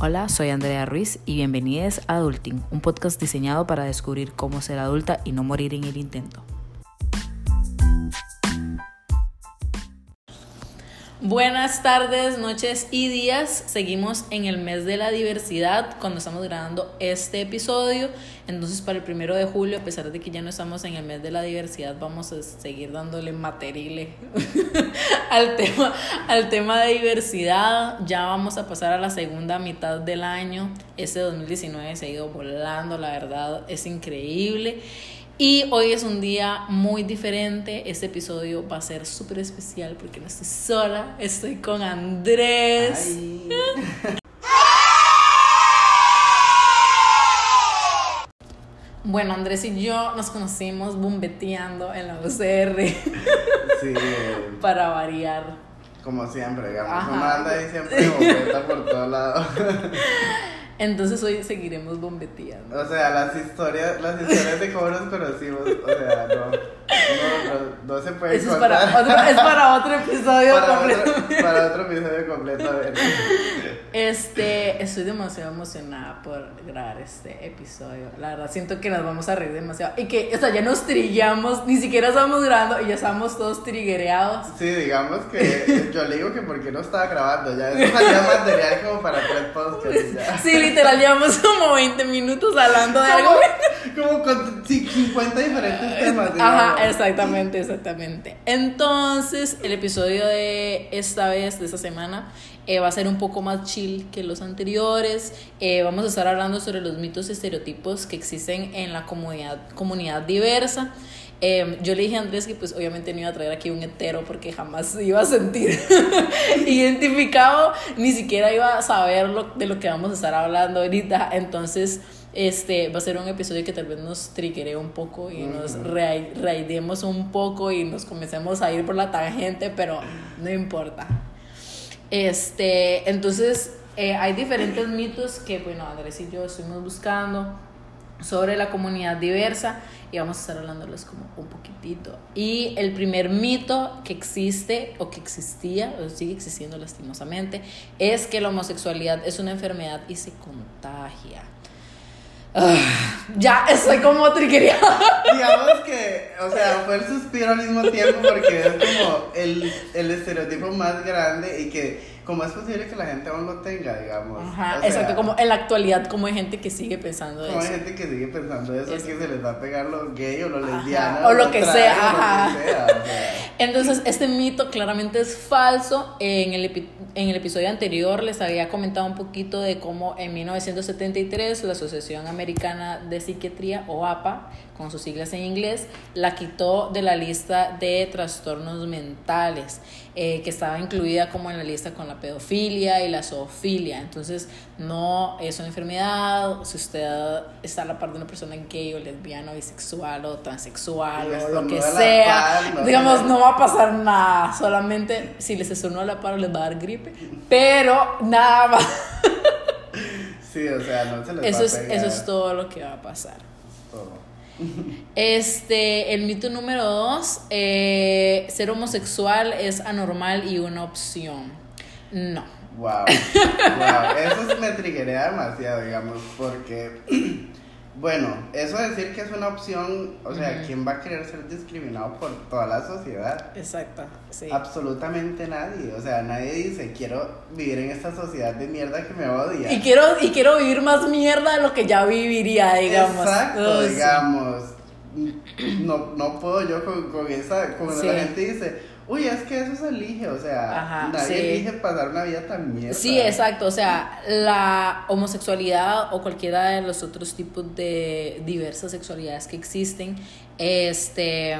Hola, soy Andrea Ruiz y bienvenidos a Adulting, un podcast diseñado para descubrir cómo ser adulta y no morir en el intento. Buenas tardes, noches y días. Seguimos en el mes de la diversidad cuando estamos grabando este episodio. Entonces, para el primero de julio, a pesar de que ya no estamos en el mes de la diversidad, vamos a seguir dándole material al, tema, al tema de diversidad. Ya vamos a pasar a la segunda mitad del año. Este 2019 se ha ido volando, la verdad, es increíble. Y hoy es un día muy diferente. Este episodio va a ser súper especial porque no estoy sola, estoy con Andrés. Bueno, Andrés y yo nos conocimos bombeteando en la UCR. Sí. para variar. Como siempre, digamos. Una anda ahí siempre bombeta por todos lados. Entonces hoy seguiremos bombeteando. O sea, las historias, las historias de cómo nos conocimos, o sea, no, no, no, se puede Eso es para, otro, es para otro episodio para completo. Otro, para otro episodio completo. Este, estoy demasiado emocionada por grabar este episodio. La verdad, siento que nos vamos a reír demasiado. Y que, o sea, ya nos trillamos, ni siquiera estamos grabando y ya estamos todos triguereados. Sí, digamos que yo le digo que porque no estaba grabando, ya eso salía material como para tres podcasts. Ya. Sí, literal, llevamos como 20 minutos hablando de algo. Como con 50 diferentes temas. Ajá, exactamente, exactamente. Entonces, el episodio de esta vez, de esta semana, eh, va a ser un poco más chill que los anteriores. Eh, vamos a estar hablando sobre los mitos y estereotipos que existen en la comunidad, comunidad diversa. Eh, yo le dije a Andrés que pues obviamente no iba a traer aquí un hetero porque jamás iba a sentir identificado, ni siquiera iba a saber lo, de lo que vamos a estar hablando ahorita. Entonces, este va a ser un episodio que tal vez nos triggere un poco y nos raidemos un poco y nos comencemos a ir por la tangente, pero no importa. Este, entonces, eh, hay diferentes mitos que, bueno, Andrés y yo estuvimos buscando sobre la comunidad diversa y vamos a estar hablándoles como un poquitito. Y el primer mito que existe o que existía o sigue existiendo lastimosamente es que la homosexualidad es una enfermedad y se contagia. Ah, ya estoy como triquería. Digamos que, o sea, fue el suspiro al mismo tiempo porque es como el, el estereotipo más grande y que ¿Cómo es posible que la gente aún lo tenga, digamos? Ajá, exacto, como en la actualidad, como hay gente que sigue pensando eso. Como hay gente que sigue pensando eso, es que se les va a pegar lo gay o lo lesbiana. O, lo, que sea, ajá. Entonces, este mito claramente es falso. En el, en el episodio anterior les había comentado un poquito de cómo en 1973 la Asociación Americana de Psiquiatría, o APA, con sus siglas en inglés, la quitó de la lista de trastornos mentales, eh, que estaba incluida como en la lista con la pedofilia y la zoofilia. Entonces, no es una enfermedad, si usted está a la par de una persona gay o lesbiana, bisexual o transexual o lo que sea, digamos, no va a pasar nada, solamente si les estornuda la par les va a dar gripe, pero nada más. Sí, o sea, no se les eso va es, a pegar. Eso es todo lo que va a pasar. Este, el mito número dos, eh, ser homosexual es anormal y una opción. No. Wow, wow, eso me triguea demasiado, digamos, porque, bueno, eso de decir que es una opción, o sea, ¿quién va a querer ser discriminado por toda la sociedad? Exacto, sí. Absolutamente nadie, o sea, nadie dice, quiero vivir en esta sociedad de mierda que me odia. Y quiero, y quiero vivir más mierda de lo que ya viviría, digamos. Exacto, digamos. No, no puedo yo con, con esa, con la gente dice Uy, es que eso se elige, o sea, nadie elige pasar una vida tan mierda. Sí, exacto, o sea, la homosexualidad o cualquiera de los otros tipos de diversas sexualidades que existen, este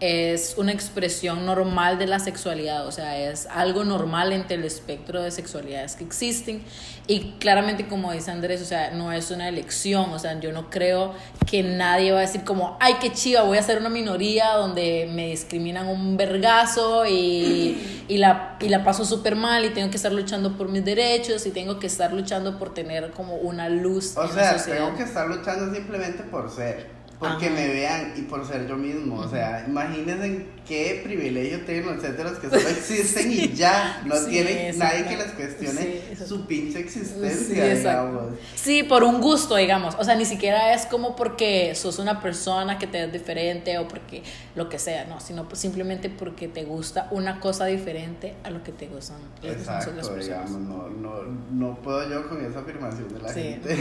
es una expresión normal de la sexualidad, o sea, es algo normal entre el espectro de sexualidades que existen y claramente como dice Andrés, o sea, no es una elección, o sea, yo no creo que nadie va a decir como, ay, qué chiva, voy a ser una minoría donde me discriminan un vergazo y, y la, y la paso súper mal y tengo que estar luchando por mis derechos y tengo que estar luchando por tener como una luz. O sea, tengo que estar luchando simplemente por ser. Porque me vean y por ser yo mismo. O sea, imagínense qué privilegio tienen los que solo existen y ya. No tienen nadie que les cuestione su pinche existencia, digamos. Sí, por un gusto, digamos. O sea, ni siquiera es como porque sos una persona que te es diferente o porque lo que sea, no, sino simplemente porque te gusta una cosa diferente a lo que te gustan. Exacto, digamos. No, no, no puedo yo con esa afirmación de la gente.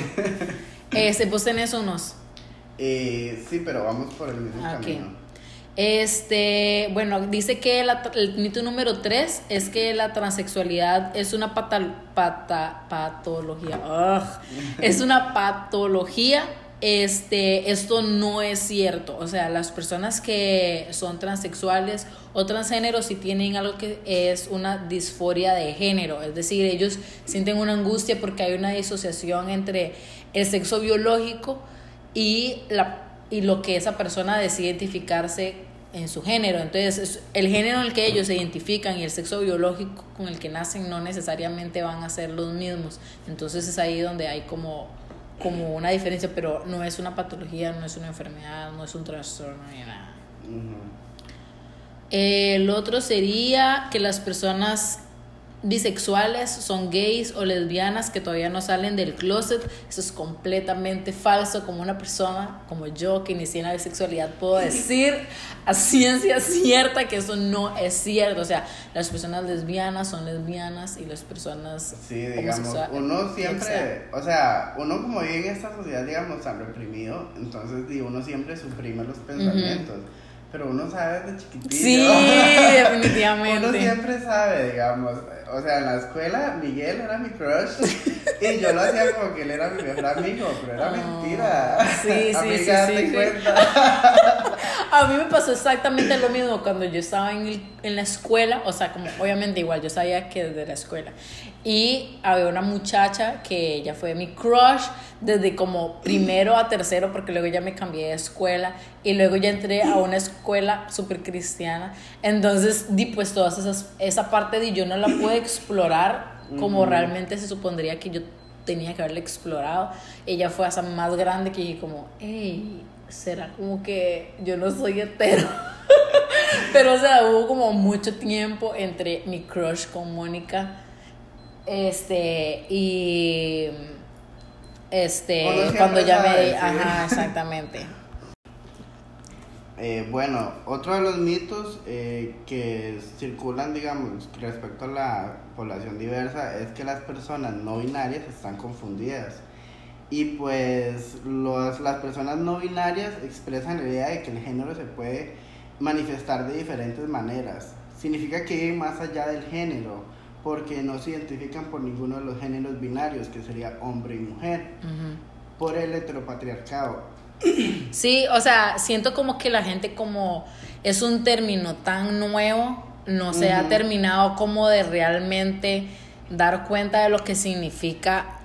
este, vos tenés unos. Eh, sí, pero vamos por el mismo camino. Este, bueno, dice que el mito número 3 es que la transexualidad es una pata, patología. es una patología. Este, esto no es cierto. O sea, las personas que son transexuales o transgénero sí tienen algo que es una disforia de género. Es decir, ellos sienten una angustia porque hay una disociación entre el sexo biológico y, la, y lo que esa persona decide identificarse en su género. Entonces, el género en el que ellos se identifican y el sexo biológico con el que nacen no necesariamente van a ser los mismos. Entonces es ahí donde hay como, como una diferencia, pero no es una patología, no es una enfermedad, no es un trastorno ni nada. El otro sería que las personas bisexuales, son gays o lesbianas que todavía no salen del closet. Eso es completamente falso. Como una persona como yo que inicié en la bisexualidad puedo decir a ciencia cierta que eso no es cierto. O sea, las personas lesbianas son lesbianas y las personas... Sí, digamos, uno siempre, o sea, uno como vive en esta sociedad, digamos, tan reprimido, entonces uno siempre suprime los pensamientos. Pero uno sabe desde chiquitito. Sí, definitivamente. uno siempre sabe, digamos. O sea, en la escuela Miguel era mi crush y yo lo hacía como que él era mi mejor amigo, pero era mentira. Sí, sí, sí, sí, cuenta. A mí me pasó exactamente lo mismo cuando yo estaba en, en la escuela, o sea, como obviamente igual yo sabía que desde la escuela. Y había una muchacha que ella fue mi crush desde como primero a tercero, porque luego ya me cambié de escuela y luego ya entré a una escuela súper cristiana. Entonces, di pues todas esas, esa parte de yo no la pude explorar como realmente se supondría que yo tenía que haberla explorado. Ella fue hasta más grande que dije como, hey, será como que yo no soy hetero. Pero, o sea, hubo como mucho tiempo entre mi crush con Mónica. Este, y este, cuando ya me... Ajá, exactamente. Eh, bueno, otro de los mitos eh, que circulan, digamos, respecto a la población diversa es que las personas no binarias están confundidas. Y pues los, las personas no binarias expresan la idea de que el género se puede manifestar de diferentes maneras. Significa que ir más allá del género porque no se identifican por ninguno de los géneros binarios, que sería hombre y mujer, por el heteropatriarcado. Sí, o sea, siento como que la gente como es un término tan nuevo, no se ha terminado como de realmente dar cuenta de lo que significa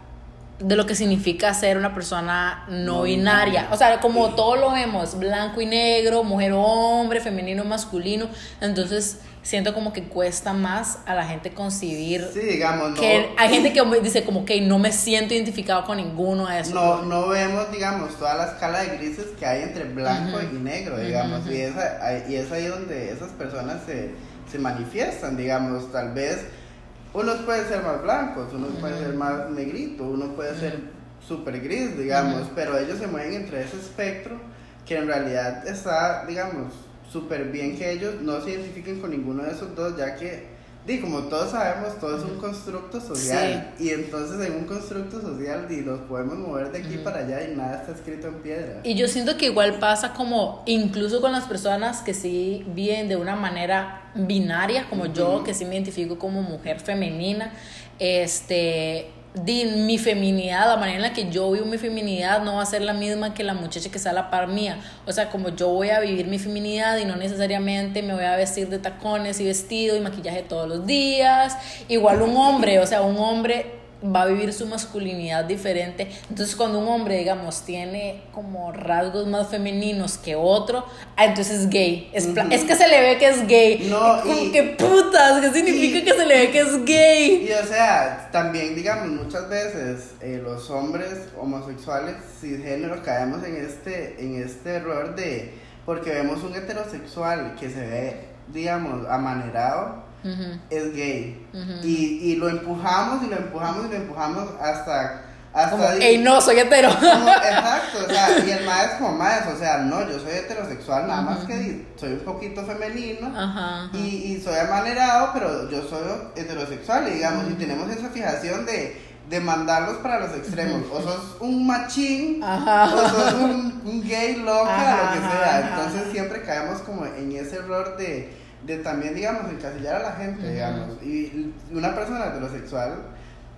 de lo que significa ser una persona no, binaria. O sea, como todo lo vemos, blanco y negro, mujer o hombre, femenino, masculino. Entonces, siento como que cuesta más a la gente concebir. Sí, digamos, que hay gente que dice como que no me siento identificado con ninguno de esos. No, no vemos, digamos, toda la escala de grises que hay entre blanco y negro, digamos. y, y es ahí donde esas personas se, se manifiestan, digamos, tal vez unos pueden ser más blancos, unos pueden ser más negritos, uno puede ser súper gris, digamos, pero ellos se mueven entre ese espectro que en realidad está, digamos, súper bien que ellos no se identifiquen con ninguno de esos dos, ya que, di, como todos sabemos, todo es un constructo social. Y entonces en un constructo social di, nos podemos mover de aquí para allá y nada está escrito en piedra. Y yo siento que igual pasa como, incluso con las personas que sí viven de una manera binaria, como yo, que sí me identifico como mujer femenina, este de mi feminidad, la manera en la que yo vivo mi feminidad no va a ser la misma que la muchacha que está a la par mía. O sea, como yo voy a vivir mi feminidad y no necesariamente me voy a vestir de tacones y vestido y maquillaje todos los días. Igual un hombre, o sea, un hombre va a vivir su masculinidad diferente. Entonces, cuando un hombre, digamos, tiene como rasgos más femeninos que otro, ah, entonces es gay. Es, es que se le ve que es gay. No, como que putas, ¿qué significa que se le ve que es gay? Y o sea, también, digamos, muchas veces eh, los hombres homosexuales cisgénero caemos en este, en este error de. Porque vemos un heterosexual que se ve, digamos, amanerado es gay. y, y, lo empujamos y lo empujamos y lo empujamos hasta... hasta como, Ey, no, soy hetero. exacto, o sea, y el más es como más, o sea, no, yo soy heterosexual, nada más que soy un poquito femenino y, y, soy amanerado, pero yo soy heterosexual, y digamos, y tenemos esa fijación de de mandarlos para los extremos. O sos un machín, o sos un, gay loca, lo que sea. Entonces siempre caemos como en ese error de de también, digamos, encasillar a la gente, digamos. Y una persona heterosexual,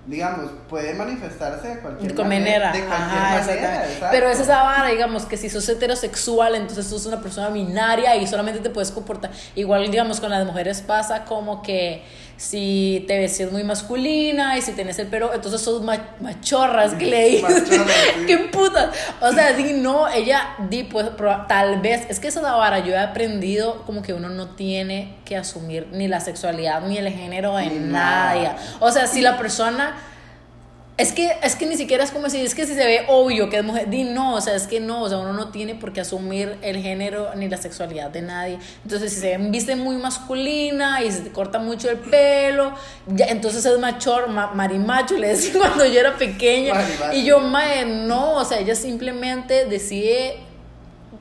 digamos, puede manifestarse de cualquier manera. De cualquier manera Pero es esa vara, digamos, que si sos heterosexual, entonces sos una persona binaria y solamente te puedes comportar. Igual, digamos, con las mujeres pasa como que si te ves muy masculina y si tienes el pelo, entonces sos machorras, que le ¡Qué puta! O sea, di no, ella, di, pues, tal vez, es que esa vara, yo he aprendido como que uno no tiene que asumir ni la sexualidad ni el género en nada. O sea, si la persona es que, es que ni siquiera es como decir, es que si se ve obvio que es mujer, di no, o sea, es que no, o sea, uno no tiene por qué asumir el género ni la sexualidad de nadie. Entonces, si se viste muy masculina y se corta mucho el pelo, ya, entonces es machor, marimacho, le decía cuando yo era pequeña. Y yo, mae, no, o sea, ella simplemente decide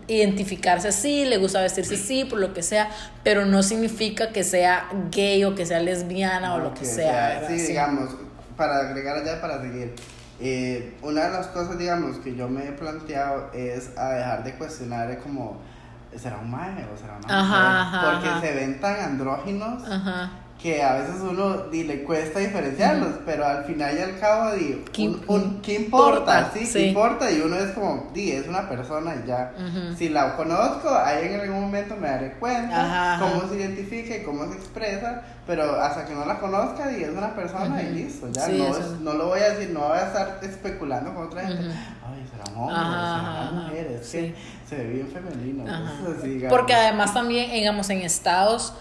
identificarse así, le gusta vestirse así, por lo que sea, pero no significa que sea gay o que sea lesbiana o lo que, sea. sí, digamos para agregar allá, para seguir. Eh, una de las cosas, digamos, que yo me he planteado es a dejar de cuestionar como, ¿será un maje o será una mujer? Porque se ven tan andróginos que a veces uno le cuesta diferenciarlos, pero al final y al cabo, di, ¿Qué, importa? Sí, ¿qué importa? Y uno es como, di, es una persona y ya. Si la conozco, ahí en algún momento me daré cuenta cómo se identifica y cómo se expresa, pero hasta que no la conozca, di, es una persona y listo, ya. no, no lo voy a decir, no voy a estar especulando con otra gente. Ay, será un hombre, será una mujer, es que se ve bien femenino. Porque además también, digamos, en estados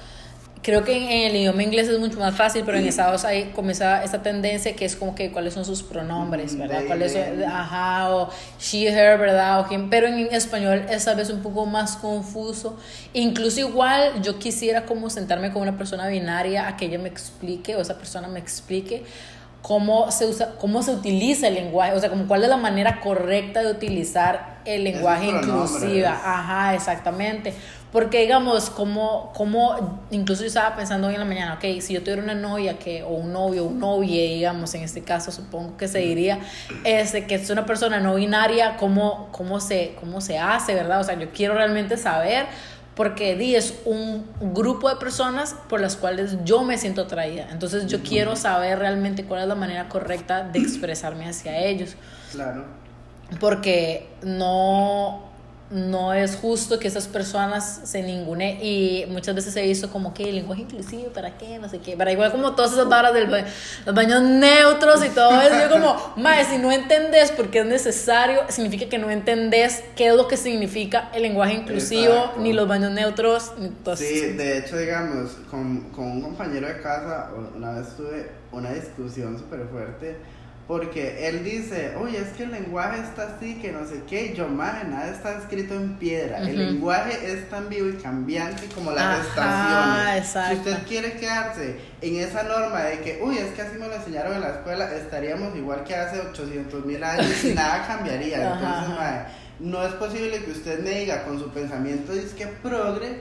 creo que en, el idioma inglés es mucho más fácil, pero en Estados hay comienza esta tendencia que es como que cuáles son sus pronombres, ¿verdad? ¿Cuáles son, ajá, o she, her, ¿verdad? O him, pero en español es a veces un poco más confuso. Incluso igual yo quisiera como sentarme con una persona binaria a que ella me explique o esa persona me explique cómo se usa, cómo se utiliza el lenguaje, o sea, como cuál es la manera correcta de utilizar el lenguaje inclusivo. Ajá, exactamente. Porque digamos, como, como, incluso yo estaba pensando hoy en la mañana, ok, si yo tuviera una novia que, o un novio, un novie, digamos, en este caso supongo que se diría, este, que es una persona no binaria, ¿cómo, cómo, se, cómo se hace, verdad? O sea, yo quiero realmente saber, porque di es un grupo de personas por las cuales yo me siento atraída. Entonces yo quiero saber realmente cuál es la manera correcta de expresarme hacia ellos. Claro. Porque no no es justo que esas personas se ningune y muchas veces se hizo como que el lenguaje inclusivo, ¿para qué? No sé qué, para igual como todas esas barras de los baños neutros y todo eso, yo como, más si no entendés por qué es necesario, significa que no entendés qué es lo que significa el lenguaje inclusivo, ni los baños neutros, ni todo Sí, de hecho, digamos, con, con un compañero de casa, una vez tuve una discusión súper fuerte porque él dice, oye, es que el lenguaje está así, que no sé qué, yo más, nada está escrito en piedra. El lenguaje es tan vivo y cambiante como las estaciones. Si usted quiere quedarse en esa norma de que, uy, es que así me lo enseñaron en la escuela, estaríamos igual que hace 800 mil años y nada cambiaría. Entonces, no es posible que usted me diga con su pensamiento, es que progre,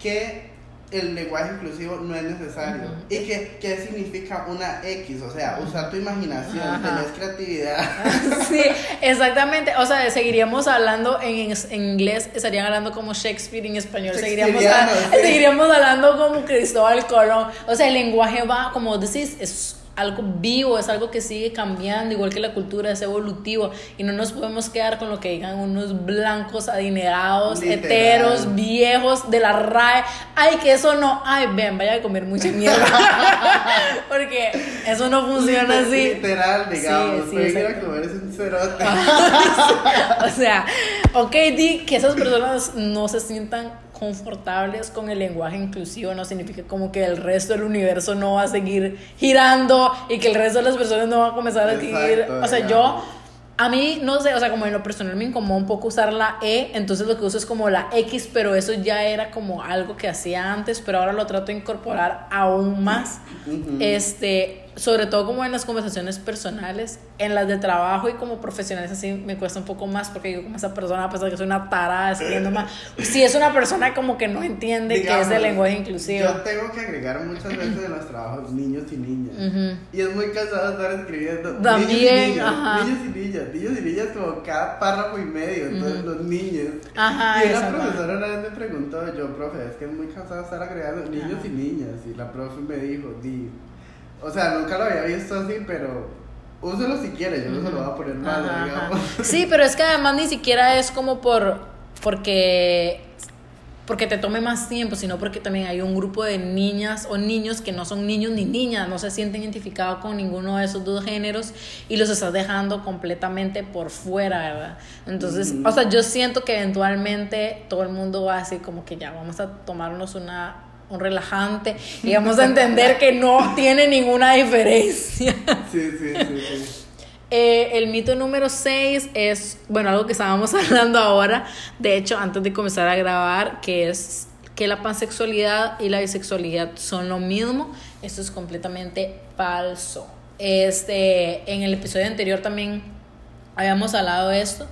que el lenguaje inclusivo no es necesario. ¿Y qué, qué, significa una X? O sea, usar tu imaginación, tener creatividad. sí, exactamente. O sea, seguiríamos hablando en, en, inglés, estarían hablando como Shakespeare, en español seguiríamos, seguiríamos hablando como Cristóbal Colón. O sea, el lenguaje va, como decís, es algo vivo, es algo que sigue cambiando, igual que la cultura es evolutivo y no nos podemos quedar con lo que digan unos blancos adinerados, heteros, viejos de la RAE. Ay, que eso no, ay, ven, vaya a comer mucha mierda. Porque eso no funciona así. Literal, digamos, sí, sí, a comer un cerote. o sea, ok, di que esas personas no se sientan confortables con el lenguaje inclusivo no significa como que el resto del universo no va a seguir girando y que el resto de las personas no van a comenzar a seguir. O sea, yo a mí, no sé, o sea, como en lo personal me incomoda un poco usar la E, entonces lo que uso es como la X, pero eso ya era como algo que hacía antes, pero ahora lo trato de incorporar aún más. Este, sobre todo como en las conversaciones personales, en las de trabajo y como profesionales así me cuesta un poco más porque yo como esa persona, a pesar de que soy una tarada escribiendo más, si es una persona como que no entiende que es el lenguaje inclusivo. Yo tengo que agregar muchas veces en los trabajos niños y niñas. Y es muy cansado estar escribiendo También, niños y niñas, niños y niñas, niños y niñas como cada párrafo y medio, entonces los niños. Ajá, y una profesora una vez me preguntó, yo, profe, es que es muy cansado estar agregando niños y niñas. Y la profe me dijo, di o sea, nunca lo había visto así, pero úselo si quieres, yo no se lo voy a poner mal, digamos. Sí, pero es que además ni siquiera es como por porque porque te tome más tiempo, sino porque también hay un grupo de niñas o niños que no son niños ni niñas, no se sienten identificados con ninguno de esos dos géneros y los estás dejando completamente por fuera, ¿verdad? Entonces, o sea, yo siento que eventualmente todo el mundo va así como que ya vamos a tomarnos una un relajante y vamos a entender que no tiene ninguna diferencia. Sí, sí, sí. Eh, el mito número 6 es, bueno, algo que estábamos hablando ahora, de hecho, antes de comenzar a grabar, que es que la pansexualidad y la bisexualidad son lo mismo. Esto es completamente falso. Este, en el episodio anterior también habíamos hablado de esto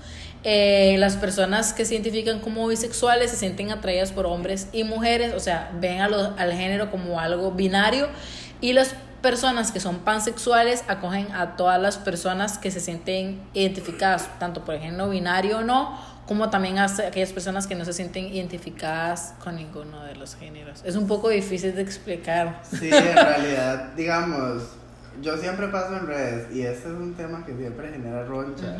eh, las personas que se identifican como bisexuales se sienten atraídas por hombres y mujeres, o sea, ven al género como algo binario y las personas que son pansexuales acogen a todas las personas que se sienten identificadas, tanto por el género binario o no, como también a aquellas personas que no se sienten identificadas con ninguno de los géneros. Es un poco difícil de explicar. Sí, en realidad, digamos, yo siempre paso en redes y ese es un tema que siempre genera roncha.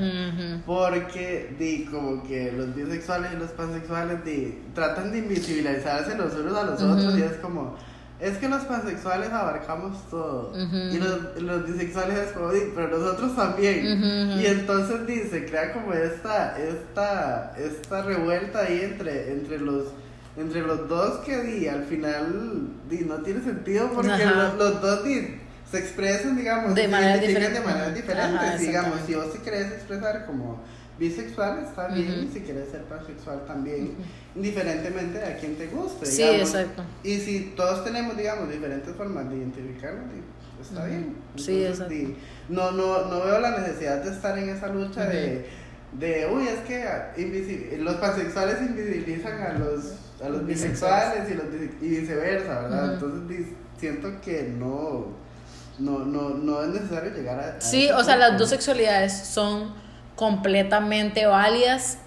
Porque, di, como que los bisexuales y los pansexuales, di, tratan de invisibilizarse los unos a los otros y es como, es que los pansexuales abarcamos todo. Y los, los, bisexuales es como, di, pero nosotros también. Y entonces, di, se crea como esta, esta, esta revuelta ahí entre, entre los entre los dos que di, al final di, no tiene sentido porque los, los, dos di, se expresan, digamos, de maneras diferentes. De maneras diferentes. digamos, si vos te querés expresar como bisexual, está bien, si quieres ser pansexual también, indiferentemente de a quien te guste. Sí, exacto. Y si todos tenemos, digamos, diferentes formas de identificarnos, está bien. sí, exacto. no, no, no veo la necesidad de estar en esa lucha de, de, uy, es que los pansexuales invisibilizan a los, a los bisexuales y, los, y viceversa, ¿verdad? Entonces siento que no no, no, no es necesario llegar a... sí, o sea, las dos sexualidades son completamente válidas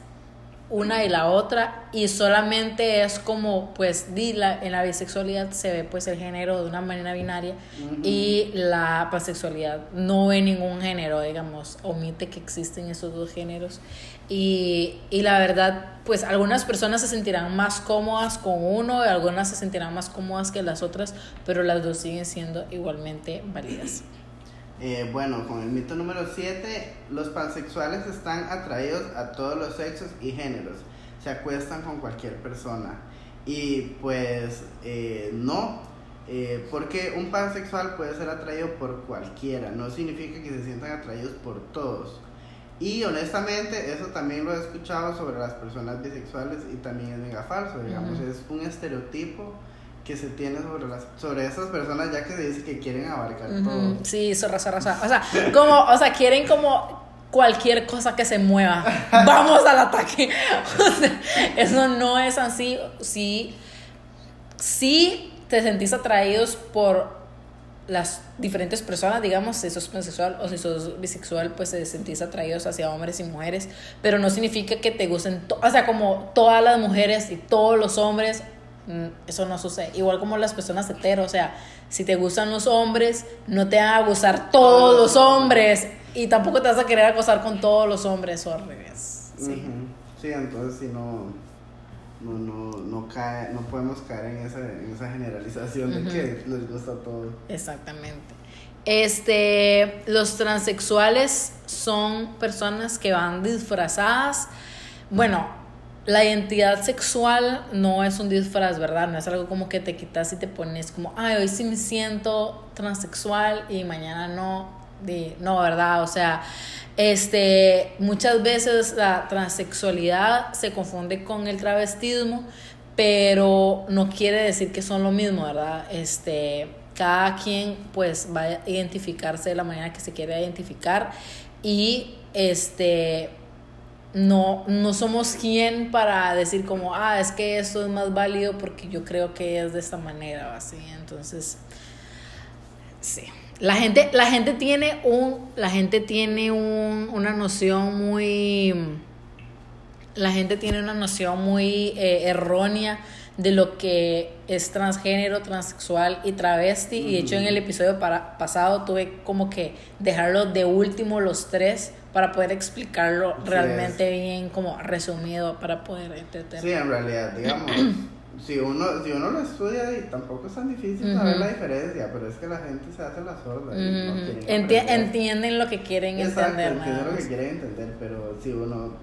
una y la otra y solamente es como pues di la, en la bisexualidad se ve pues el género de una manera binaria y la pansexualidad no ve ningún género digamos omite que existen esos dos géneros y, y la verdad pues algunas personas se sentirán más cómodas con uno y algunas se sentirán más cómodas que las otras pero las dos siguen siendo igualmente válidas eh, bueno, con el mito número 7, los pansexuales están atraídos a todos los sexos y géneros. Se acuestan con cualquier persona. Y pues eh, no, eh, porque un pansexual puede ser atraído por cualquiera. No significa que se sientan atraídos por todos. Y honestamente, eso también lo he escuchado sobre las personas bisexuales y también es mega falso. Digamos, es un estereotipo que se tiene sobre las sobre esas personas ya que se dice que quieren abarcar todo. Sí, zorra, zorra, zorra. O sea, como, o sea, quieren como cualquier cosa que se mueva. Vamos al ataque. O sea, eso no es así. Sí, sí te sentís atraídos por las diferentes personas, digamos, si sos pansexual o si sos bisexual, pues te sentís atraídos hacia hombres y mujeres, pero no significa que te gusten, o sea, como todas las mujeres y todos los hombres mm, eso no sucede. Igual como las personas heteros, o sea, si te gustan los hombres, no te van a gustar todos los hombres y tampoco te vas a querer acosar con todos los hombres o al revés. Sí, sí entonces si no, no, no, no, cae, no podemos caer en esa, en esa generalización de que les gusta todo. Exactamente. Este, los transexuales son personas que van disfrazadas. Bueno, la identidad sexual no es un disfraz, ¿verdad? No es algo como que te quitas y te pones como, ay, hoy sí me siento transexual y mañana no. No, ¿verdad? O sea, este, muchas veces la transexualidad se confunde con el travestismo, pero no quiere decir que son lo mismo, ¿verdad? Este, cada quien pues va a identificarse de la manera que se quiere identificar y este no, no somos quien para decir como, ah, es que esto es más válido porque yo creo que es de esta manera o así. Entonces, sí. La gente, la gente tiene un, la gente tiene un, una noción muy, la gente tiene una noción muy eh, errónea de lo que es transgénero, transexual y travesti. Y de hecho en el episodio para, pasado tuve como que dejarlo de último los tres para poder explicarlo realmente bien, como resumido, para poder entender. Sí, en realidad, digamos, si, uno, si uno lo estudia, y tampoco es tan difícil saber la diferencia, pero es que la gente se hace la sorda. entienden lo que quieren entender. Entienden lo que quieren entender, pero si uno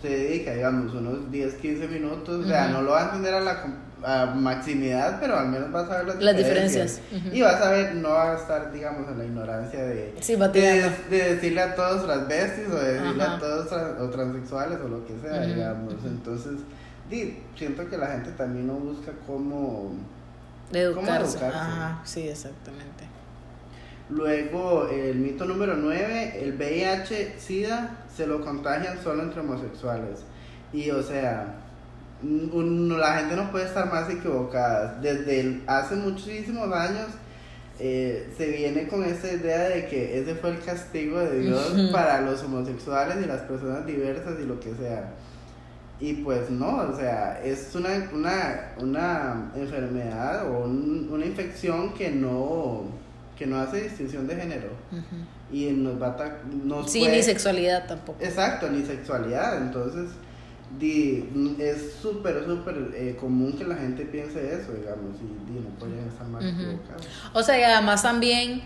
se dedica, digamos, unos 10, 15 minutos, o sea, no lo va a entender a la a maximidad, pero al menos vas a ver las, diferencias. Y vas a ver, no va a estar, digamos, en la ignorancia de, de, decirle a todos transvestis o de decirle a todos o transexuales o lo que sea, digamos. Entonces, di, siento que la gente también no busca cómo, educarse. Ajá, sí, exactamente. Luego, el mito número 9, el VIH, SIDA, se lo contagian solo entre homosexuales. Y o sea, la gente no puede estar más equivocada. Desde hace muchísimos años eh, se viene con esta idea de que ese fue el castigo de Dios para los homosexuales y las personas diversas y lo que sea. Y pues no, o sea, es una, una, una enfermedad o una infección que no que no hace distinción de género. Y nos va a... Nos sí, ni sexualidad tampoco. Exacto, ni sexualidad. Entonces, di, es súper, súper eh, común que la gente piense eso, digamos, y no pueden estar más equivocados. O sea, y además también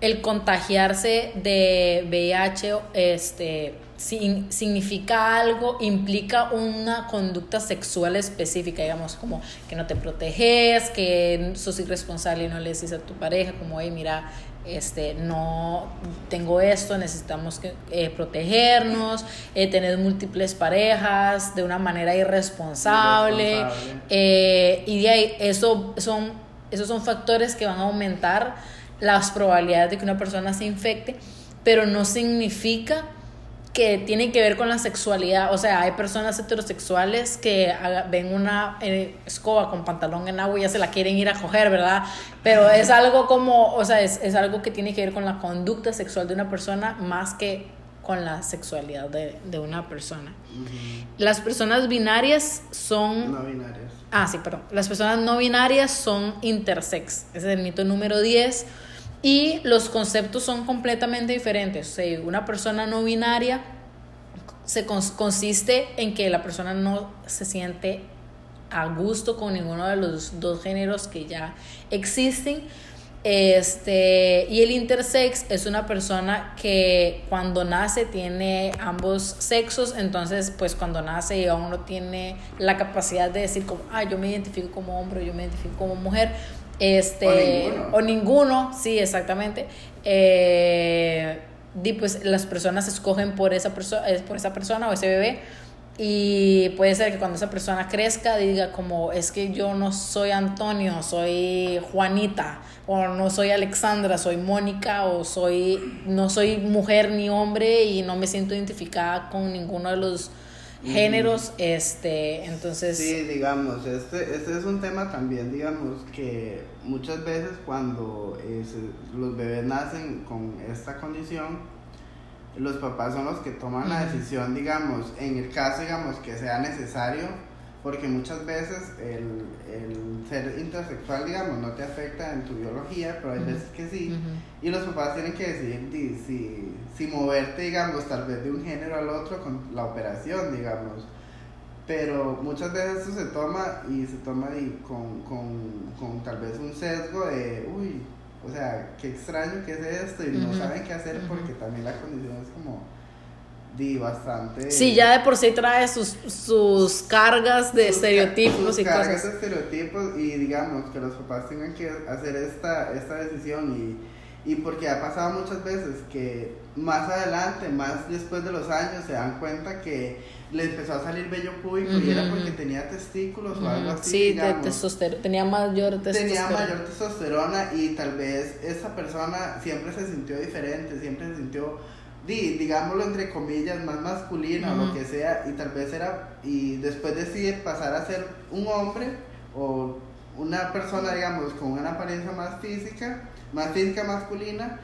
el contagiarse de VIH, este significa algo, implica una conducta sexual específica, digamos, como que no te proteges, que sos irresponsable y no le dices a tu pareja, como, hey, mira, este, no tengo esto, necesitamos que, eh, protegernos, eh, tener múltiples parejas de una manera irresponsable, eh, y de ahí, eso son, esos son factores que van a aumentar las probabilidades de que una persona se infecte, pero no significa que tiene que ver con la sexualidad. O sea, hay personas heterosexuales que ven una eh, escoba con pantalón en agua y ya se la quieren ir a coger, ¿verdad? Pero es algo como, o sea, es, algo que tiene que ver con la conducta sexual de una persona más que con la sexualidad de, una persona. Las personas binarias son... No binarias. Ah, sí, perdón. Las personas no binarias son intersex. Ese es el mito número 10 y los conceptos son completamente diferentes. O sea, una persona no binaria se consiste en que la persona no se siente a gusto con ninguno de los dos géneros que ya existen. Este, y el intersex es una persona que cuando nace tiene ambos sexos, entonces pues cuando nace aún no tiene la capacidad de decir como, ah, yo me identifico como hombre, yo me identifico como mujer, este, o ninguno. sí, exactamente. Eh, y pues las personas escogen por esa, persona por esa persona o ese bebé. Y puede ser que cuando esa persona crezca diga como es que yo no soy Antonio, soy Juanita, o no soy Alexandra, soy Mónica, o soy no soy mujer ni hombre y no me siento identificada con ninguno de los géneros, este, entonces... Sí, digamos, este, este es un tema también, digamos, que muchas veces cuando los bebés nacen con esta condición, los papás son los que toman la decisión, digamos, en el caso, digamos, que sea necesario, porque muchas veces el, el, ser intersexual, digamos, no te afecta en tu biología, pero hay veces que sí, y los papás tienen que decidir si, si moverte, digamos, tal vez de un género al otro con la operación, digamos. Pero muchas veces eso se toma y se toma y con, con, con tal vez un sesgo de, uy, o sea, qué extraño que es esto y no saben qué hacer porque también la condición es como di bastante. Sí, ya de por sí trae sus, sus cargas de estereotipos sus y cargas de estereotipos y digamos que los papás tengan que hacer esta, esta decisión y, y porque ha pasado muchas veces que más adelante, más después de los años, se dan cuenta que le empezó a salir vello público y era porque tenía testículos o algo así. Sí, de tenía mayor testosterona. Tenía mayor testosterona y tal vez esa persona siempre se sintió diferente, siempre se sintió digámoslo entre comillas, más masculina o lo que sea, y tal vez era, y después decide pasar a ser un hombre o una persona, digamos, con una apariencia más física, más física masculina,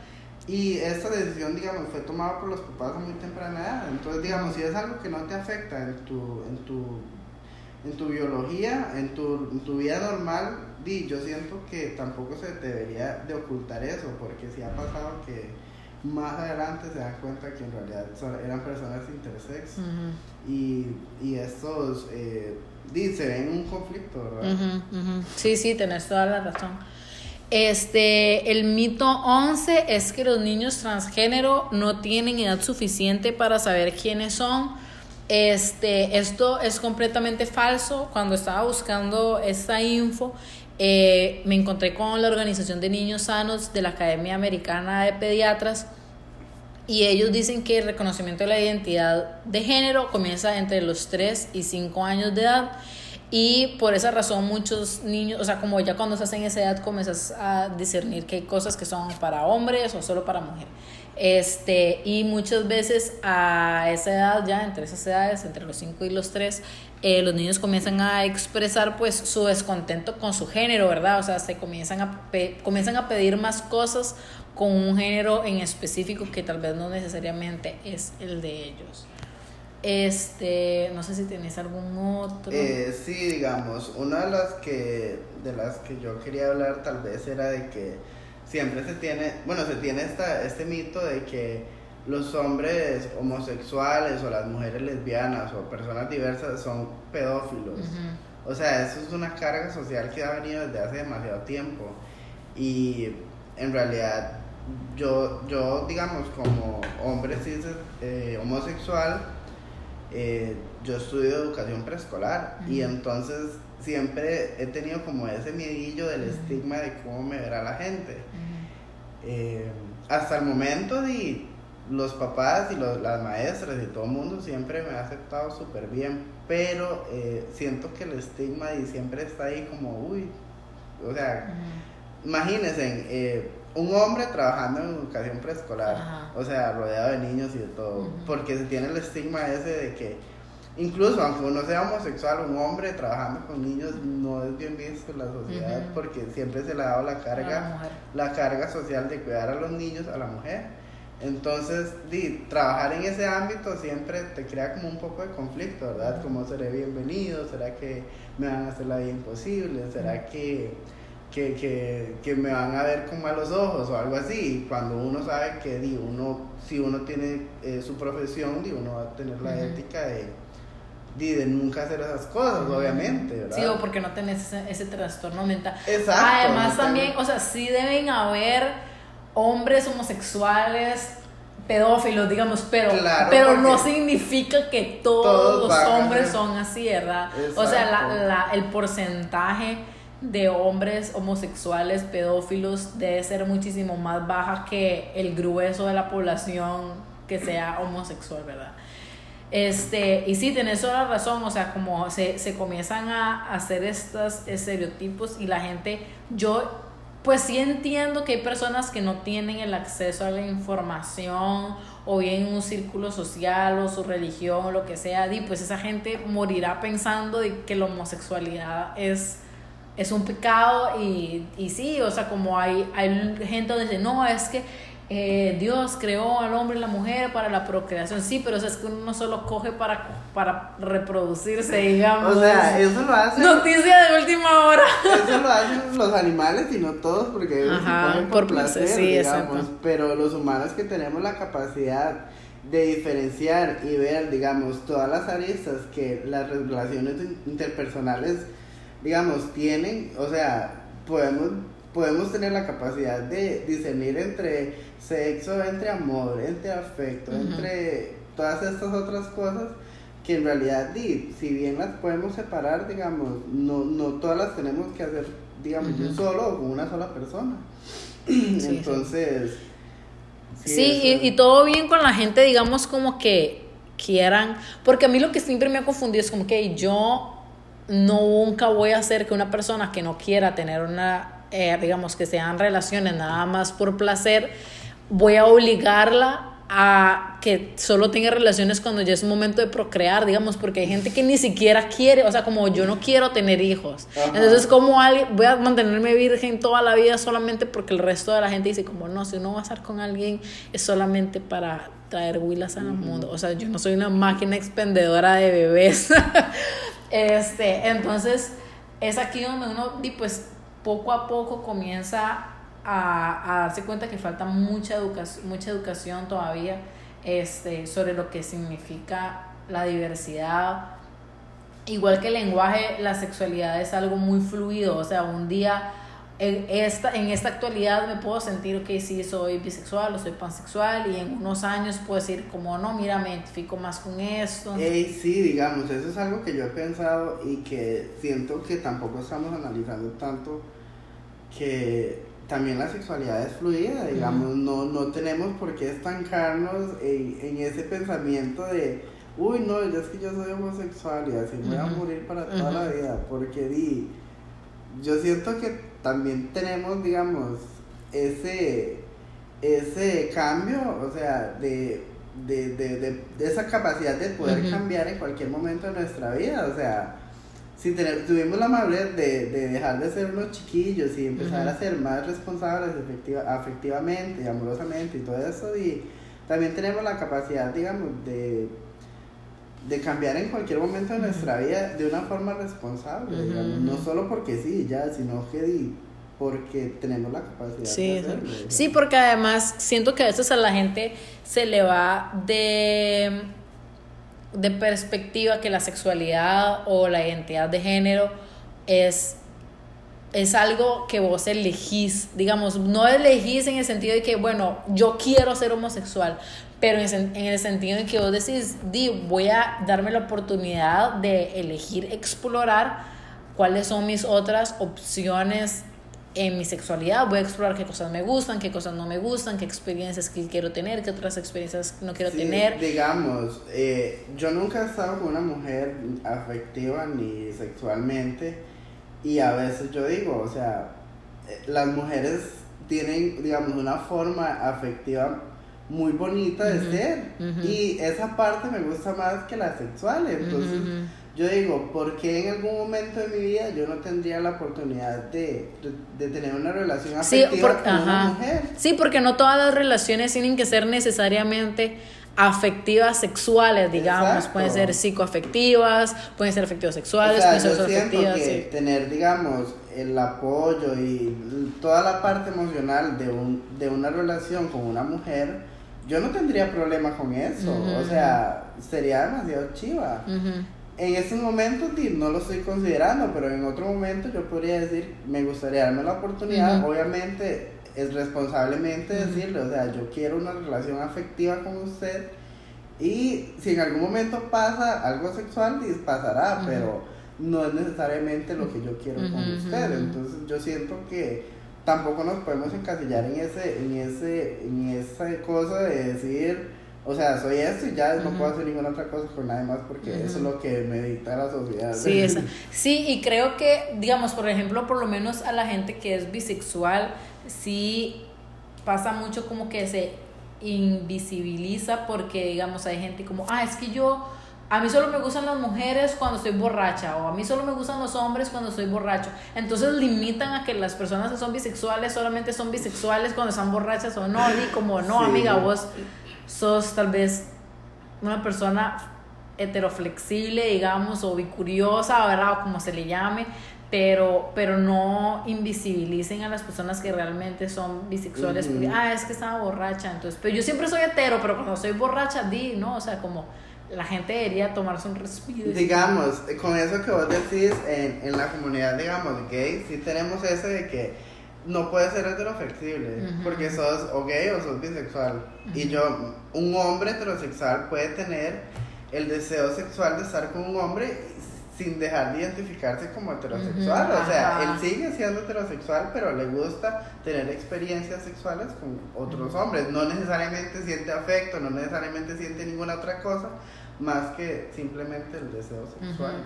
y esta decisión, digamos, fue tomada por los papás a muy temprana edad. Entonces, digamos, si es algo que no te afecta en tu, en tu, en tu biología, en tu, en tu vida normal, di, yo siento que tampoco se debería de ocultar eso, porque si ha pasado que más adelante se dan cuenta que en realidad eran personas intersex y, y estos eh, se ven un conflicto, ¿verdad? Sí, sí, tenés toda la razón. Este, el mito 11 es que los niños transgénero no tienen edad suficiente para saber quiénes son. Este, esto es completamente falso. Cuando estaba buscando esta info, eh, me encontré con la Organización de Niños Sanos de la Academia Americana de Pediatras y ellos dicen que el reconocimiento de la identidad de género comienza entre los 3 y 5 años de edad y por esa razón muchos niños, o sea, como ya cuando estás en esa edad comienzas a discernir que hay cosas que son para hombres o solo para mujeres. Este, y muchas veces a esa edad, ya entre esas edades, entre los 5 y los 3, eh, los niños comienzan a expresar pues su descontento con su género, ¿verdad? O sea, se comienzan a, comienzan a pedir más cosas con un género en específico que tal vez no necesariamente es el de ellos. Este, no sé si tienes algún otro. Eh, sí, digamos, una de las que de las que yo quería hablar tal vez era de que siempre se tiene, bueno, se tiene esta, este mito de que los hombres homosexuales o las mujeres lesbianas o personas diversas son pedófilos. O sea, eso es una carga social que ha venido desde hace demasiado tiempo. Y en realidad, yo, yo digamos, como hombre cis, eh, homosexual, eh, yo estudio educación preescolar y entonces siempre he tenido como ese miedillo del estigma de cómo me verá la gente. Eh, hasta el momento de los papás y las maestras y todo el mundo siempre me ha aceptado súper bien, pero eh, siento que el estigma y siempre está ahí como, uy, o sea, imagínense, eh, un hombre trabajando en educación preescolar, o sea, rodeado de niños y de todo, porque se tiene el estigma ese de que incluso aunque uno sea homosexual, un hombre trabajando con niños no es bien visto en la sociedad porque siempre se le ha dado la carga, la, carga social de cuidar a los niños a la mujer. Entonces, di, trabajar en ese ámbito siempre te crea como un poco de conflicto, ¿verdad? Como seré bienvenido, será que me van a hacer la vida imposible, será que, que, que, que, me van a ver con malos ojos o algo así. Cuando uno sabe que di, uno, si uno tiene eh, su profesión, di, uno va a tener la ética de de nunca hacer esas cosas, obviamente, ¿verdad? Sí, o porque no tenés ese, trastorno mental. Exacto. Además, también, o sea, sí deben haber hombres homosexuales pedófilos, digamos, pero, pero no significa que todos, los hombres son así, ¿verdad? O sea, la, la, el porcentaje de hombres homosexuales pedófilos debe ser muchísimo más baja que el grueso de la población que sea homosexual, ¿verdad? Este, y sí, tenés toda la razón, o sea, como se, se comienzan a hacer estos estereotipos y la gente, yo pues sí entiendo que hay personas que no tienen el acceso a la información o bien un círculo social o su religión o lo que sea, y pues esa gente morirá pensando de que la homosexualidad es, es un pecado y, y sí, o sea, como hay, hay gente donde dice, no, es que eh, Dios creó al hombre y la mujer para la procreación. Sí, pero es que uno no solo coge para, para reproducirse, digamos. O sea, eso lo hacen. Noticia de última hora. Eso lo hacen los animales y no todos, porque ellos cogen por, placer, digamos. Pero los humanos que tenemos la capacidad de diferenciar y ver, digamos, todas las aristas que las relaciones interpersonales, digamos, tienen, o sea, podemos podemos tener la capacidad de discernir entre sexo, entre amor, entre afecto, entre todas estas otras cosas que en realidad, si bien las podemos separar, digamos, no, no todas las tenemos que hacer, digamos, yo solo o con una sola persona. Entonces... Sí, y, y, todo bien con la gente, digamos, como que quieran, porque a mí lo que siempre me ha confundido es como que yo nunca voy a hacer que una persona que no quiera tener una eh, digamos, que sean relaciones nada más por placer, voy a obligarla a que solo tenga relaciones cuando ya es un momento de procrear, digamos, porque hay gente que ni siquiera quiere, o sea, como yo no quiero tener hijos. Entonces, como alguien, voy a mantenerme virgen toda la vida solamente porque el resto de la gente dice, como no, si uno va a estar con alguien es solamente para traer huilas al mundo. O sea, yo no soy una máquina expendedora de bebés. este, entonces, es aquí donde uno, pues, poco a poco comienza a, darse cuenta que falta mucha educación, mucha educación todavía este, sobre lo que significa la diversidad. Igual que el lenguaje, la sexualidad es algo muy fluido, o sea, un día en esta, en esta actualidad me puedo sentir, que sí, soy bisexual o soy pansexual y en unos años puedo decir como, no, mira, me identifico más con esto. sí, digamos, eso es algo que yo he pensado y que siento que tampoco estamos analizando tanto que también la sexualidad es fluida, digamos, no, no tenemos por qué estancarnos en, en, ese pensamiento de, uy, no, ya es que yo soy homosexual y así voy a morir para toda la vida, porque di, yo siento que también tenemos, digamos, ese, ese cambio, o sea, de, de, de, de, esa capacidad de poder cambiar en cualquier momento de nuestra vida, o sea, si tuvimos la madurez de, de, dejar de ser unos chiquillos y empezar a ser más responsables afectivamente y amorosamente y todo eso, y también tenemos la capacidad, digamos, de, de cambiar en cualquier momento de nuestra vida de una forma responsable, no solo porque sí, ya, sino que porque tenemos la capacidad sí, de hacerlo. Sí, porque además siento que a veces a la gente se le va de de perspectiva que la sexualidad o la identidad de género es, es algo que vos elegís, digamos, no elegís en el sentido de que, bueno, yo quiero ser homosexual, pero en, el sentido de que vos decís, di, voy a darme la oportunidad de elegir explorar cuáles son mis otras opciones en mi sexualidad, voy a explorar qué cosas me gustan, qué cosas no me gustan, qué experiencias quiero tener, qué otras experiencias no quiero tener. Digamos, eh, yo nunca he estado con una mujer afectiva ni sexualmente y a veces yo digo, o sea, eh, las mujeres tienen, digamos, una forma afectiva muy bonita de ser. y esa parte me gusta más que la sexual, entonces yo digo, ¿por qué en algún momento de mi vida yo no tendría la oportunidad de, tener una relación afectiva con una mujer? Sí, porque no todas las relaciones tienen que ser necesariamente afectivas sexuales, digamos, pueden ser psicoafectivas, pueden ser afectivas sexuales, pueden ser afectivas. Que tener, digamos, el apoyo y toda la parte emocional de, un, de una relación con una mujer, yo no tendría problema con eso, o sea, sería demasiado chiva. En estos momentos no lo estoy considerando, pero en otro momento yo podría decir, me gustaría darme la oportunidad, obviamente es responsablemente decirle, o sea, yo quiero una relación afectiva con usted y si en algún momento pasa algo sexual, pasará, pero no es necesariamente lo que yo quiero con usted, entonces yo siento que tampoco nos podemos encasillar en ese, en ese, en esa cosa de decir o sea, soy esto y ya no puedo hacer ninguna otra cosa con nadie más porque eso es lo que me dicta la sociedad. Sí, esa. sí, y creo que, digamos, por ejemplo, por lo menos a la gente que es bisexual, sí pasa mucho como que se invisibiliza porque, digamos, hay gente como, ah, es que yo a mí solo me gustan las mujeres cuando estoy borracha o a mí solo me gustan los hombres cuando estoy borracho. Entonces limitan a que las personas que son bisexuales solamente son bisexuales cuando están borrachas o no. Y como, no, amiga, vos sos tal vez una persona heteroflexible, digamos, o bicuriosa, ¿verdad? O como se le llame, pero, pero no invisibilicen a las personas que realmente son bisexuales. ah, es que estaba borracha, entonces, pero yo siempre soy hetero, pero cuando soy borracha, di, ¿no? O sea, como la gente debería tomarse un respiro. Digamos, con eso que vos decís, en, en la comunidad, digamos, gay, sí tenemos ese de que no puedes ser heteroflexible, porque sos o gay o sos bisexual. Y yo, un hombre heterosexual puede tener el deseo sexual de estar con un hombre sin dejar de identificarse como heterosexual. O sea, él sigue siendo heterosexual, pero le gusta tener experiencias sexuales con otros hombres. No necesariamente siente afecto, no necesariamente siente ninguna otra cosa, más que simplemente el deseo sexual,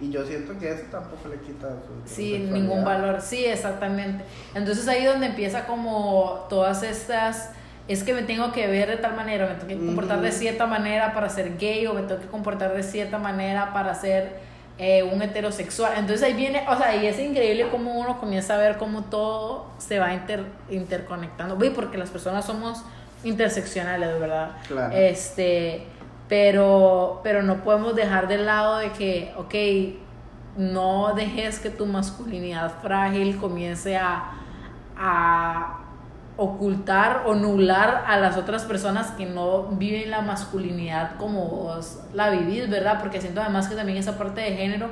Y yo siento que eso tampoco le quita su Sí, ningún valor, sí, exactamente. Entonces ahí donde empieza como todas estas es que me tengo que ver de tal manera, me tengo que comportar de cierta manera para ser gay o me tengo que comportar de cierta manera para ser eh, un heterosexual. Entonces ahí viene, o sea, y es increíble cómo uno comienza a ver cómo todo se va inter, interconectando. porque las personas somos interseccionales, ¿verdad? Claro. Este, pero, pero no podemos dejar de lado de que, ok, no dejes que tu masculinidad frágil comience a, a ocultar o nublar a las otras personas que no viven la masculinidad como vos la vivís, ¿verdad? Porque siento además que también esa parte de género,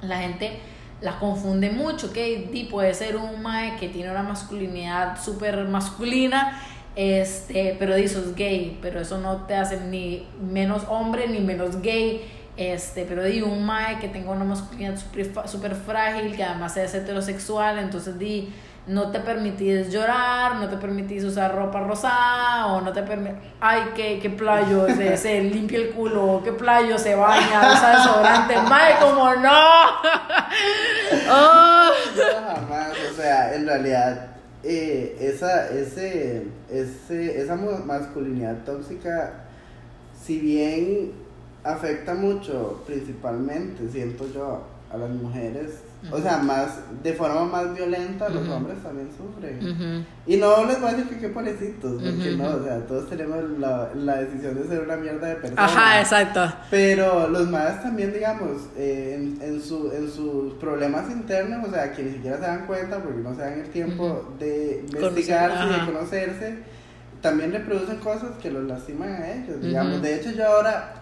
la gente la confunde mucho, que ¿okay? puede ser un mae que tiene una masculinidad súper masculina este, pero dices gay, pero eso no te hace ni menos hombre ni menos gay. Este, pero di un mae que tenga una masculinidad súper frágil, que además es heterosexual, entonces di, no te permitís llorar, no te permitís usar ropa rosada, o no te permitís, ay, qué, qué playo se, se limpia el culo, qué playo se baña, usa desodorante, mae, como no. oh. No, jamás, o sea, en realidad eh, esa, ese, ese, esa masculinidad tóxica, si bien afecta mucho, principalmente, siento yo, a las mujeres, o sea, más, de forma más violenta, los hombres también sufren. Y no les voy a decir que qué pobrecitos, porque no, o sea, todos tenemos la, la, decisión de ser una mierda de personas. Ajá, exacto. Pero los más también, digamos, eh, en, en, su, en sus problemas internos, o sea, que ni siquiera se dan cuenta porque no se dan el tiempo de investigarse, de conocerse, también reproducen cosas que los lastiman a ellos, digamos. De hecho, yo ahora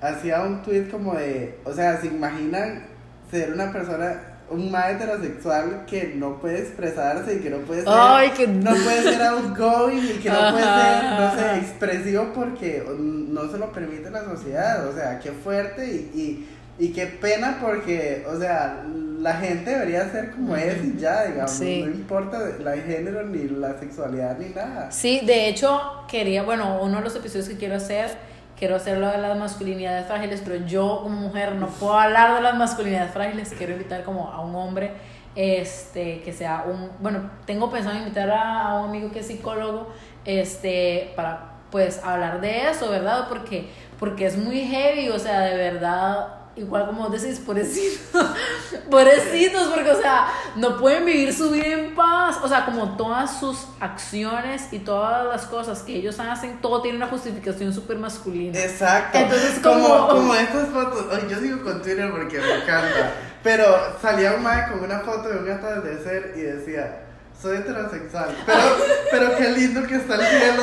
hacía un tweet como de, o sea, se imaginan ser una persona un más heterosexual que no puede expresarse y que no puede ser, no puede ser outgoing y que no puede ser, no sé, expresivo porque no se lo permite la sociedad. O sea, qué fuerte y, y, y qué pena porque, o sea, la gente debería ser como es y ya, digamos, no importa la género ni la sexualidad ni nada. Sí, de hecho, quería, bueno, uno de los episodios que quiero hacer quiero hacerlo de las masculinidades frágiles, pero yo como mujer no puedo hablar de las masculinidades frágiles, quiero invitar como a un hombre este que sea un bueno tengo pensado invitar a, un amigo que es psicólogo este para pues hablar de eso verdad porque porque es muy heavy o sea de verdad igual como decís, pobrecitos, pobrecitos, porque, o sea, no pueden vivir su vida en paz, o sea, como todas sus acciones y todas las cosas que ellos hacen, todo tiene una justificación súper masculina. Exacto. Entonces, como... Como, estas fotos, yo sigo con Twitter porque me encanta, pero salía un mae con una foto de un atardecer y decía, soy heterosexual, pero, pero qué lindo que está el cielo.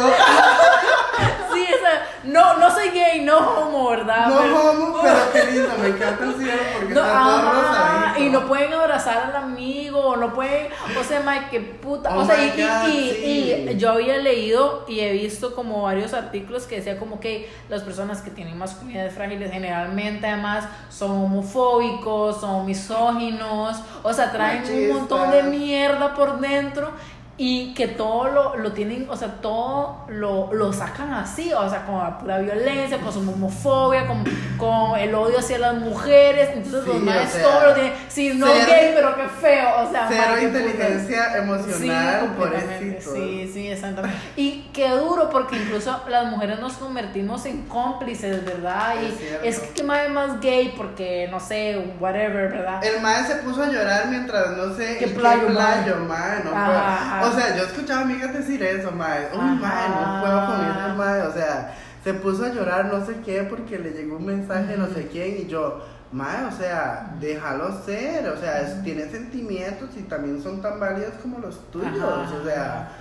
Sí, esa, no, no soy gay, no homo, ¿verdad? No homo, pero qué lindo, me encanta el cielo porque está todo rosadito. Y no pueden abrazar al amigo, no pueden, o sea, Mike, qué puta. Oh o sea, y, y, y, yo había leído y he visto como varios artículos que decía como que las personas que tienen masculinidades frágiles generalmente además son homofóbicos, son misóginos, o sea, traen un montón de mierda por dentro y que todo lo, lo tienen, o sea, todo lo, lo, sacan así, o sea, con la pura violencia, con su homofobia, con, con el odio hacia las mujeres, entonces los maes todo lo tienen, sí, no gay, pero qué feo, o sea, cero inteligencia emocional, por Sí, sí, exactamente. Y qué duro, porque incluso las mujeres nos convertimos en cómplices, ¿verdad? Y es, que qué mae más gay, porque, no sé, whatever, ¿verdad? El mae se puso a llorar mientras, no sé, qué playo, playo mae, no o sea, yo escuchaba amigas decir eso, mae. Uy, mae, no puedo con eso, mae. O sea, se puso a llorar no sé qué porque le llegó un mensaje no sé quién y yo, mae, o sea, déjalo ser. O sea, tiene sentimientos y también son tan válidos como los tuyos. O sea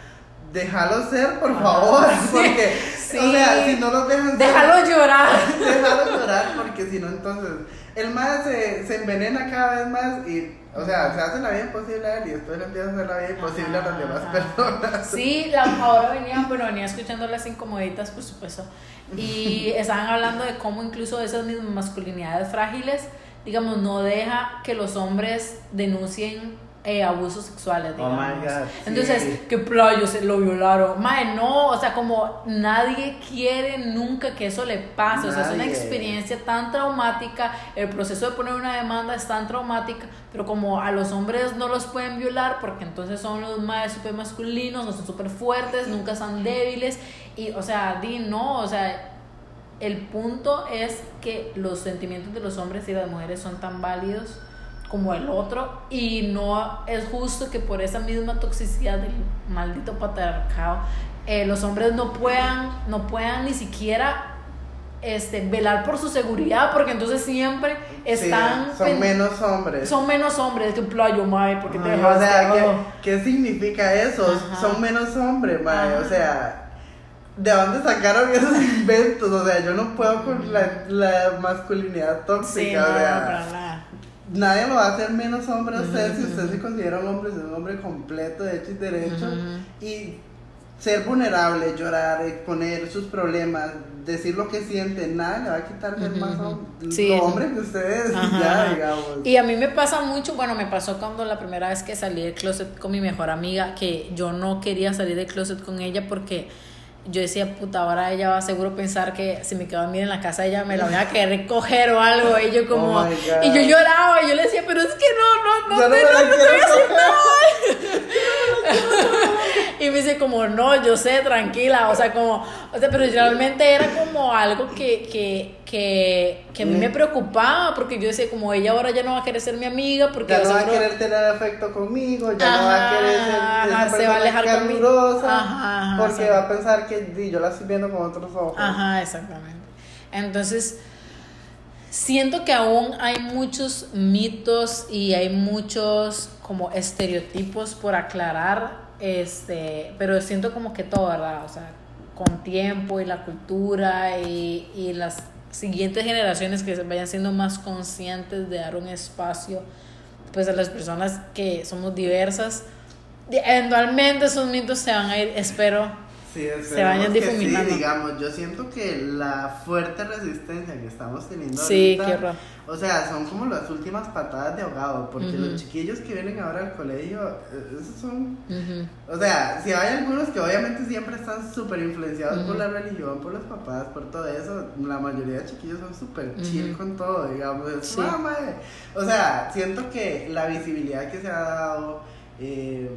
déjalo ser, por favor, porque, o sea, si no los dejan Déjalo llorar. déjalo llorar, porque si no, entonces, el más se, se envenena cada vez más y o sea, se hace la vida imposible a él y después le empieza a hacer la vida imposible a las demás personas. Sí, la, ahora venía, bueno, venía escuchando las incomoditas, por supuesto. Y estaban hablando de cómo incluso esas mismas masculinidades frágiles, digamos, no deja que los hombres denuncien eh, abusos sexuales, oh digamos. Entonces, que playo se lo violaron. Mae, no, o sea, como nadie quiere nunca que eso le pase. O sea, es una experiencia tan traumática. El proceso de poner una demanda es tan traumática, pero como a los hombres no los pueden violar porque entonces son los más súper masculinos, no son súper fuertes, nunca son débiles. Y, o sea, di no, o sea. El punto es que los sentimientos de los hombres y las mujeres son tan válidos como el otro y no es justo que por esa misma toxicidad del maldito patriarcado eh, los hombres no puedan no puedan ni siquiera este velar por su seguridad porque entonces siempre están son menos hombres. son menos hombres. Que playo mae porque te o sea ¿qué, ¿qué, significa eso son menos hombres mae o sea ¿De dónde sacaron esos inventos? O sea, yo no puedo con la, la masculinidad tóxica. o sea, nadie lo va a hacer menos hombre a usted si usted se considera un hombre, es un hombre completo, de hecho y derecho. Y ser vulnerable, llorar, exponer sus problemas, decir lo que siente, nada le va a quitar ser más hombre que ustedes, ya, digamos. Y a mí me pasa mucho, bueno, me pasó cuando la primera vez que salí del closet con mi mejor amiga, que yo no quería salir del closet con ella porque yo decía, puta, ahora ella va a seguro pensar que si me quedo a dormir en la casa ella me la voy a querer recoger o algo. Y yo como, oh y yo lloraba, y yo le decía, pero es que no, no, no, no, no, no, y me dice como, no, yo sé, tranquila, o sea, como, o sea, pero realmente era como algo que, que, que, que a mí me preocupaba, porque yo decía, como ella ahora ya no va a querer ser mi amiga, porque ya no va a querer tener afecto conmigo, ya no va a querer ser se va a alejar conmigo, porque va a pensar que yo la estoy viendo con otros ojos. Ajá, exactamente. Entonces, siento que aún hay muchos mitos y hay muchos como estereotipos por aclarar, este, pero siento como que todo, ¿verdad? O sea, con tiempo y la cultura y, y las siguientes generaciones que vayan siendo más conscientes de dar un espacio pues a las personas que somos diversas. Eventualmente esos mitos se van a ir espero Sí, se vayan difuminando. Sí, digamos, yo siento que la fuerte resistencia que estamos teniendo sí, ahorita, o sea, son como las últimas patadas de ahogado, porque los chiquillos que vienen ahora al colegio, eh, esos son, o sea, si hay algunos que obviamente siempre están súper influenciados por la religión, por los papás, por todo eso, la mayoría de chiquillos son súper chill con todo, digamos, sí. o sea, siento que la visibilidad que se ha dado, eh,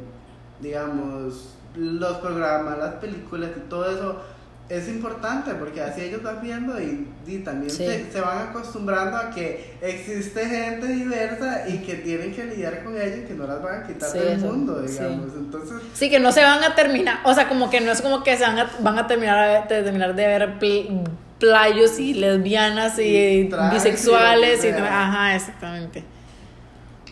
digamos, los programas, las películas y todo eso es importante porque así ellos van viendo y, y también se, se, van acostumbrando a que existe gente diversa y que tienen que lidiar con ella y que no las van a quitar del mundo, digamos. Entonces, sí, que no se van a terminar, o sea, como que no es como que se van a, van a terminar, de, terminar de ver playos y lesbianas y, bisexuales y, ajá, exactamente.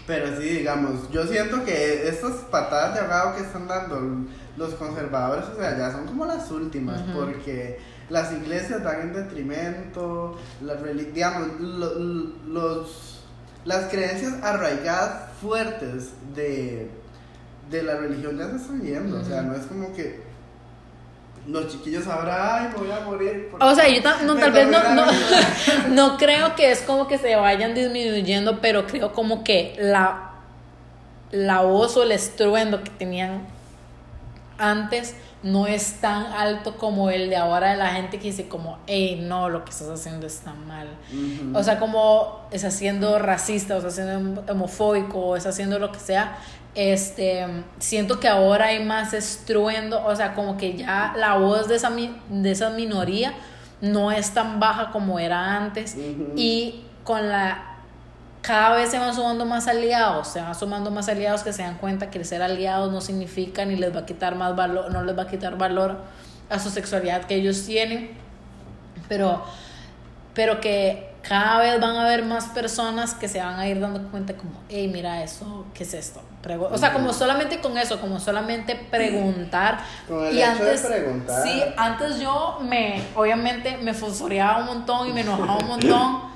Pero sí, digamos, yo siento que estas patadas de ahogado que están dando los conservadores, o sea, ya son como las últimas, porque las iglesias van en detrimento, las digamos, los, las creencias arraigadas fuertes de, de la religión ya se están yendo, o sea, no es como que los chiquillos ahora, ay, voy a morir. O sea, yo no, tal vez no, no, no creo que es como que se vayan disminuyendo, pero creo como que la, la voz o el estruendo que tenían antes no es tan alto como el de ahora de la gente que dice como, hey, no, lo que estás haciendo está mal. O sea, como es haciendo racista, o está haciendo homofóbico, o está haciendo lo que sea. Este, siento que ahora hay más estruendo, o sea, como que ya la voz de esa, de esa minoría no es tan baja como era antes. Y con la cada vez se van sumando más aliados, se van sumando más aliados que se dan cuenta que el ser aliados no significa ni les va a quitar más valor, no les va a quitar valor a su sexualidad que ellos tienen, pero, pero que cada vez van a haber más personas que se van a ir dando cuenta como, hey, mira eso, ¿qué es esto? o sea, como solamente con eso, como solamente preguntar. y antes, preguntar. Sí, antes yo me, obviamente, me fosforeaba un montón y me enojaba un montón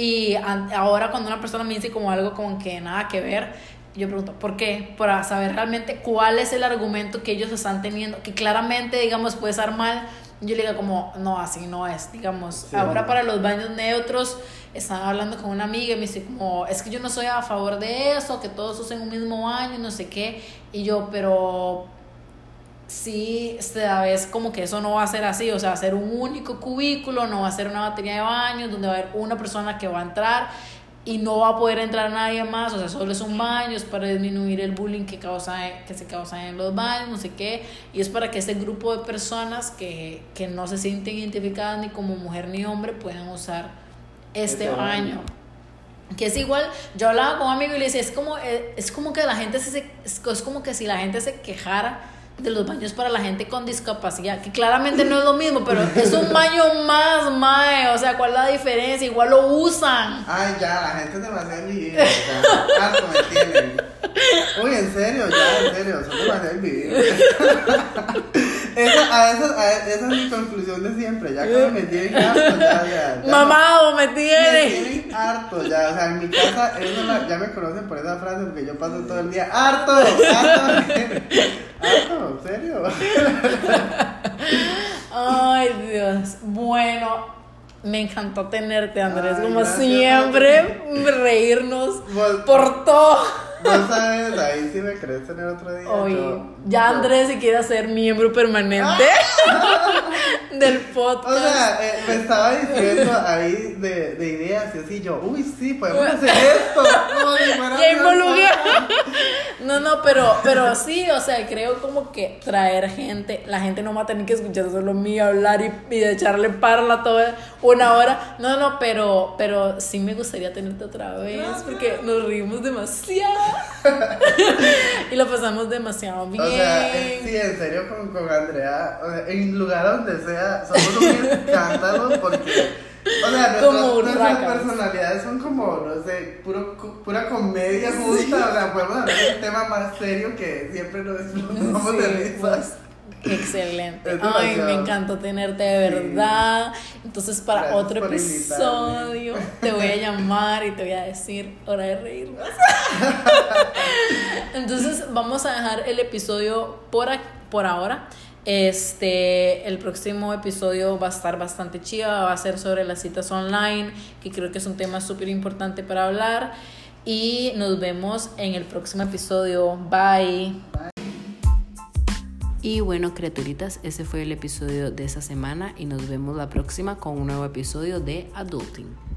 y ahora cuando una persona me dice como algo como que nada que ver, yo pregunto, ¿por qué? Para saber realmente cuál es el argumento que ellos están teniendo, que claramente, digamos, puede ser mal. Yo le digo como, no, así no es, digamos. Ahora para los baños neutros, estaba hablando con una amiga y me dice como, es que yo no soy a favor de eso, que todos usen un mismo baño, no sé qué. Y yo, pero sí, esta vez como que eso no va a ser así, o sea, va a ser un único cubículo, no va a ser una batería de baños donde va a haber una persona que va a entrar y no va a poder entrar nadie más, o sea, solo es un baño, es para disminuir el bullying que, causa, que se causa en los baños, no sé qué, y es para que ese grupo de personas que, que no se sienten identificadas ni como mujer ni hombre puedan usar este, baño. Que es igual, yo hablaba con un amigo y le decía, es como, eh, es como que la gente se, es como que si la gente se quejara de los baños para la gente con discapacidad, que claramente no es lo mismo, pero es un baño más, mae, o sea, ¿cuál es la diferencia? Igual lo usan. Ay, ya, la gente es demasiado envidiosa, harto me tienen. Uy, en serio, ya, en serio, son demasiado envidiosos. esa, a eso, a, esa es mi conclusión de siempre, ya que me tienen harto, ya, ya. ya Mamado, me tienen. Me tienen harto, ya, o sea, en mi casa, eso ya me conocen por esa frase, porque yo paso todo el día, harto, harto. harto, ¿en serio? Ay, Dios. Bueno, me encantó tenerte, Andrés. como siempre, reírnos por todo. No sabes, ahí sí me crees tener otro día. Oye, ya Andrés si quiere ser miembro permanente del podcast. O sea, eh, me estaba diciendo ahí de, de ideas y así yo, uy, sí, podemos hacer esto. No, no, pero, pero sí, o sea, creo como que traer gente, la gente no va a tener que escuchar solo mío hablar y, y echarle parla toda una hora. No, no, pero, pero sí me gustaría tenerte otra vez porque nos rimos demasiado. y lo pasamos demasiado bien. O sea, sí, en serio, con, con Andrea, o sea, en lugar donde sea, somos muy escándalos porque. O sea, nuestras, personalidades son como, no sé, puro, pura comedia justa. O sea, podemos hablar de un tema más serio que siempre nos explotamos de risas. Pues, Excelente. Ay, me encantó tenerte de verdad. Entonces, para otro episodio, te voy a llamar y te voy a decir hora de reírnos. Entonces, vamos a dejar el episodio por, por ahora. Este, el próximo episodio va a estar bastante chido, va a ser sobre las citas online, que creo que es un tema súper importante para hablar. Y nos vemos en el próximo episodio. Bye. Y bueno, criaturitas, ese fue el episodio de esta semana y nos vemos la próxima con un nuevo episodio de Adulting.